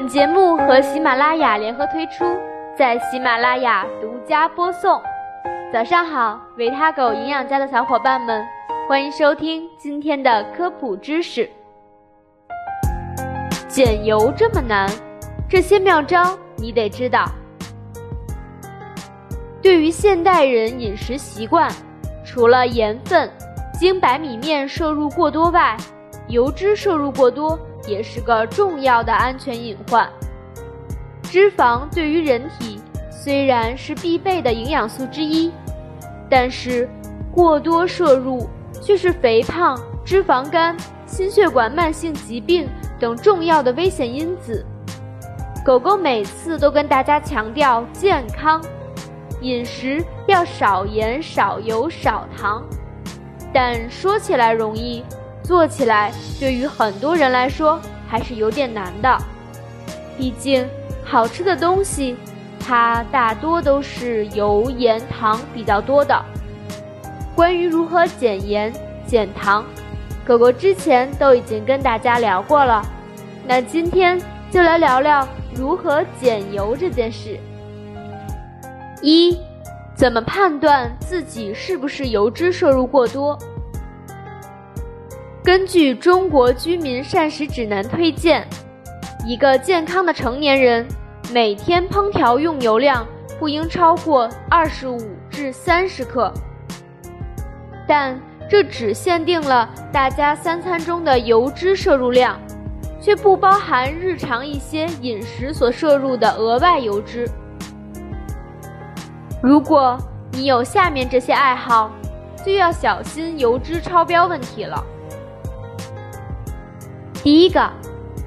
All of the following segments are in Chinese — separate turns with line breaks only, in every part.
本节目和喜马拉雅联合推出，在喜马拉雅独家播送。早上好，维他狗营养家的小伙伴们，欢迎收听今天的科普知识。减油这么难，这些妙招你得知道。对于现代人饮食习惯，除了盐分、精白米面摄入过多外，油脂摄入过多也是个重要的安全隐患。脂肪对于人体虽然是必备的营养素之一，但是过多摄入却是肥胖、脂肪肝、心血管慢性疾病等重要的危险因子。狗狗每次都跟大家强调健康。饮食要少盐、少油、少糖，但说起来容易，做起来对于很多人来说还是有点难的。毕竟，好吃的东西，它大多都是油、盐、糖比较多的。关于如何减盐、减糖，狗狗之前都已经跟大家聊过了。那今天就来聊聊如何减油这件事。一，怎么判断自己是不是油脂摄入过多？根据《中国居民膳食指南》推荐，一个健康的成年人每天烹调用油量不应超过二十五至三十克，但这只限定了大家三餐中的油脂摄入量，却不包含日常一些饮食所摄入的额外油脂。如果你有下面这些爱好，就要小心油脂超标问题了。第一个，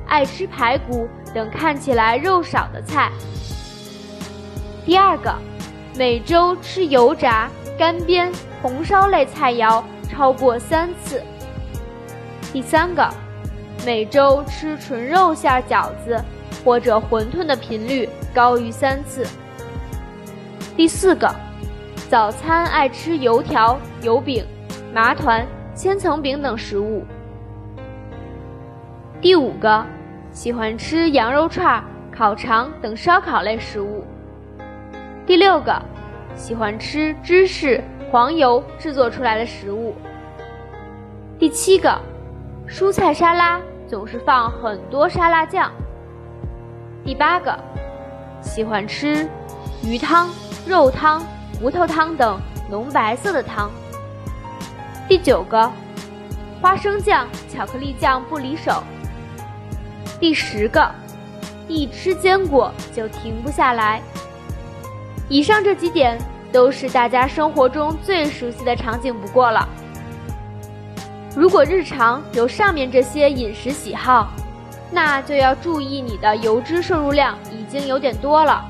爱吃排骨等看起来肉少的菜。第二个，每周吃油炸、干煸、红烧类菜肴超过三次。第三个，每周吃纯肉馅饺子或者馄饨的频率高于三次。第四个，早餐爱吃油条、油饼、麻团、千层饼等食物。第五个，喜欢吃羊肉串、烤肠等烧烤类食物。第六个，喜欢吃芝士、黄油制作出来的食物。第七个，蔬菜沙拉总是放很多沙拉酱。第八个，喜欢吃鱼汤。肉汤、骨头汤等浓白色的汤。第九个，花生酱、巧克力酱不离手。第十个，一吃坚果就停不下来。以上这几点都是大家生活中最熟悉的场景不过了。如果日常有上面这些饮食喜好，那就要注意你的油脂摄入量已经有点多了。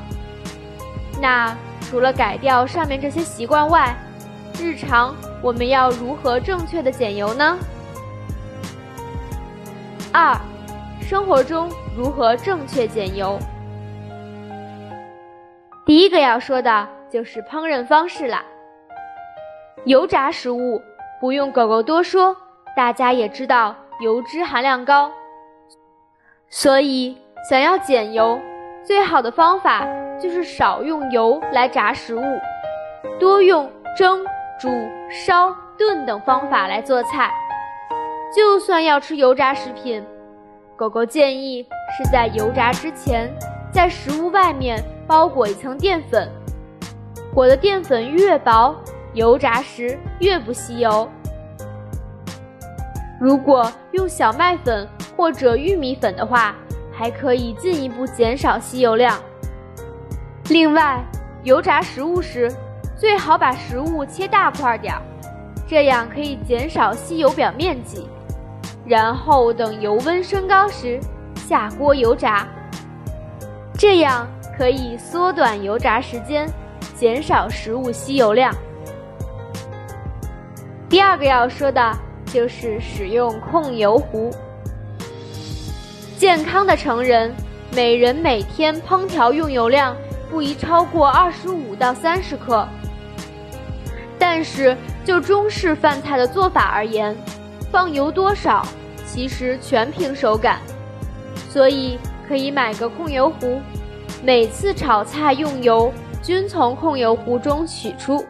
那。除了改掉上面这些习惯外，日常我们要如何正确的减油呢？二，生活中如何正确减油？第一个要说的就是烹饪方式啦。油炸食物不用狗狗多说，大家也知道油脂含量高，所以想要减油，最好的方法。就是少用油来炸食物，多用蒸、煮、烧、炖等方法来做菜。就算要吃油炸食品，狗狗建议是在油炸之前，在食物外面包裹一层淀粉，裹的淀粉越薄，油炸时越不吸油。如果用小麦粉或者玉米粉的话，还可以进一步减少吸油量。另外，油炸食物时，最好把食物切大块点儿，这样可以减少吸油表面积。然后等油温升高时下锅油炸，这样可以缩短油炸时间，减少食物吸油量。第二个要说的就是使用控油壶。健康的成人，每人每天烹调用油量。不宜超过二十五到三十克。但是就中式饭菜的做法而言，放油多少其实全凭手感，所以可以买个控油壶，每次炒菜用油均从控油壶中取出，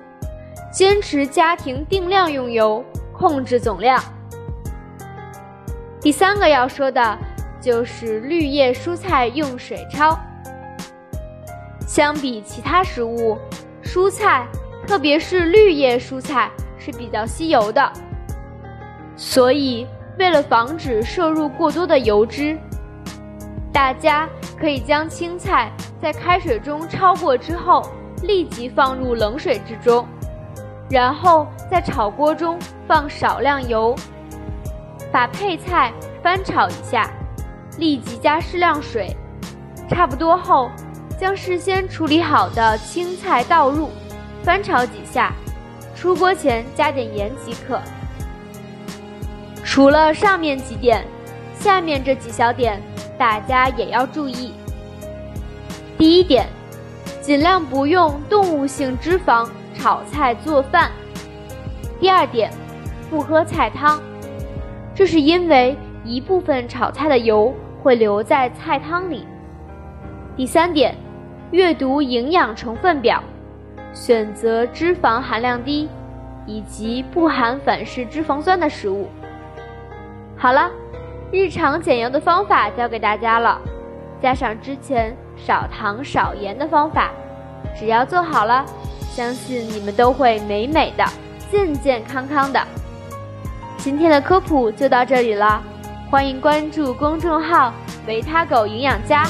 坚持家庭定量用油，控制总量。第三个要说的就是绿叶蔬菜用水焯。相比其他食物，蔬菜，特别是绿叶蔬菜是比较吸油的，所以为了防止摄入过多的油脂，大家可以将青菜在开水中焯过之后，立即放入冷水之中，然后在炒锅中放少量油。把配菜翻炒一下，立即加适量水，差不多后，将事先处理好的青菜倒入，翻炒几下，出锅前加点盐即可。除了上面几点，下面这几小点大家也要注意。第一点，尽量不用动物性脂肪炒菜做饭。第二点，不喝菜汤。这是因为一部分炒菜的油会留在菜汤里。第三点，阅读营养成分表，选择脂肪含量低以及不含反式脂肪酸的食物。好了，日常减油的方法教给大家了，加上之前少糖少盐的方法，只要做好了，相信你们都会美美的、健健康康的。今天的科普就到这里了，欢迎关注公众号“维他狗营养家”，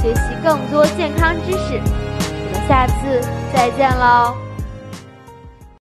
学习更多健康知识。我们下次再见喽！